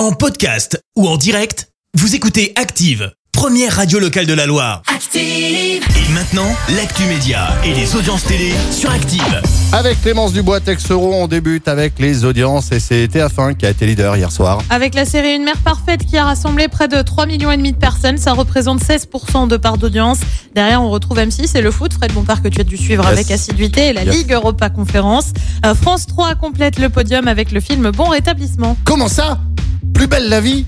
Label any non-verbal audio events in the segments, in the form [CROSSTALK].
En podcast ou en direct, vous écoutez Active, première radio locale de la Loire. Active. Et maintenant, l'actu média et les audiences télé sur Active. Avec Clémence Dubois, Texero, on débute avec les audiences et c'est TF1 qui a été leader hier soir. Avec la série Une mère parfaite qui a rassemblé près de 3 millions et demi de personnes, ça représente 16% de part d'audience. Derrière, on retrouve M6 et le foot. Fred Bompard que tu as dû suivre Yes. avec assiduité et la Yes. Ligue Europa Conférence. Euh, France 3 complète le podium avec le film Bon rétablissement. Comment ça? La vie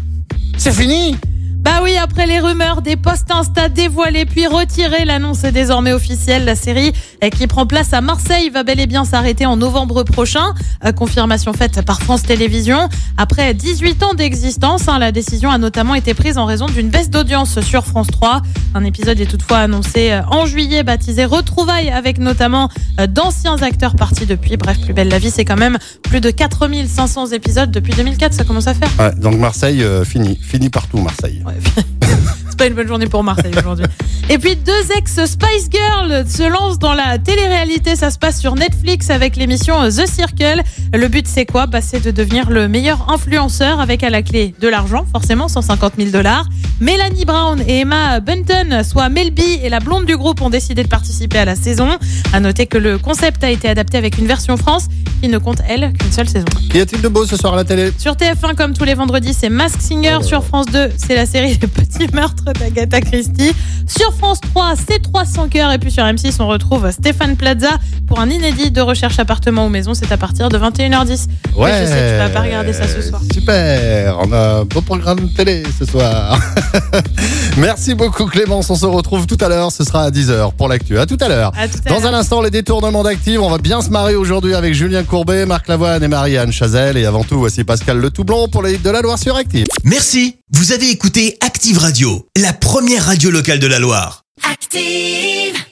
C'est fini Bah oui, après les rumeurs des posts Insta dévoilés puis retirés, l'annonce est désormais officielle. La série qui prend place à Marseille va bel et bien s'arrêter en novembre prochain. Euh, confirmation faite par France Télévisions. Après 18 ans d'existence, hein, la décision a notamment été prise en raison d'une baisse d'audience sur France 3. Un épisode est toutefois annoncé euh, en juillet, baptisé Retrouvailles, avec notamment euh, d'anciens acteurs partis depuis. Bref, plus belle la vie, c'est quand même plus de 4500 épisodes depuis 2004, ça commence à faire. Ouais, Donc Marseille, euh, fini. Fini partout Marseille. Ouais. [LAUGHS] Une bonne journée pour Marseille aujourd'hui. Et puis deux ex Spice Girls se lancent dans la télé-réalité. Ça se passe sur Netflix avec l'émission The Circle. Le but c'est quoi? Bah, C'est de devenir le meilleur influenceur avec à la clé de l'argent, forcément 150 000 dollars. Mélanie Brown et Emma Bunton, soit Melby et la blonde du groupe, ont décidé de participer à la saison. À noter que le concept a été adapté avec une version France qui ne compte elle qu'une seule saison. Y a-t-il de beau ce soir à la télé? Sur TF1, comme tous les vendredis, c'est Mask Singer. Sur France 2, c'est la série Les Petits Meurtres d'Agatha Christie. Sur France 3, c'est 300 cœurs. Et puis sur M6, on retrouve Stéphane Plaza pour un inédit de recherche appartement ou maison. C'est à partir de 21h10. Oui, je sais, tu vas pas regarder ça ce soir. Super, on a un beau programme de télé ce soir. [LAUGHS] Merci beaucoup Clémence, on se retrouve tout à l'heure, ce sera à 10h pour l'actu. À tout à l'heure. À tout à Dans un instant, les détournements d'Active. On va bien se marrer aujourd'hui avec Julien Courbet, Marc Lavoine et Marianne Chazelle. Et avant tout, voici Pascal Le Toublon pour les hits de la Loire sur Active. Merci, vous avez écouté Active Radio, la première radio locale de la Loire. Active.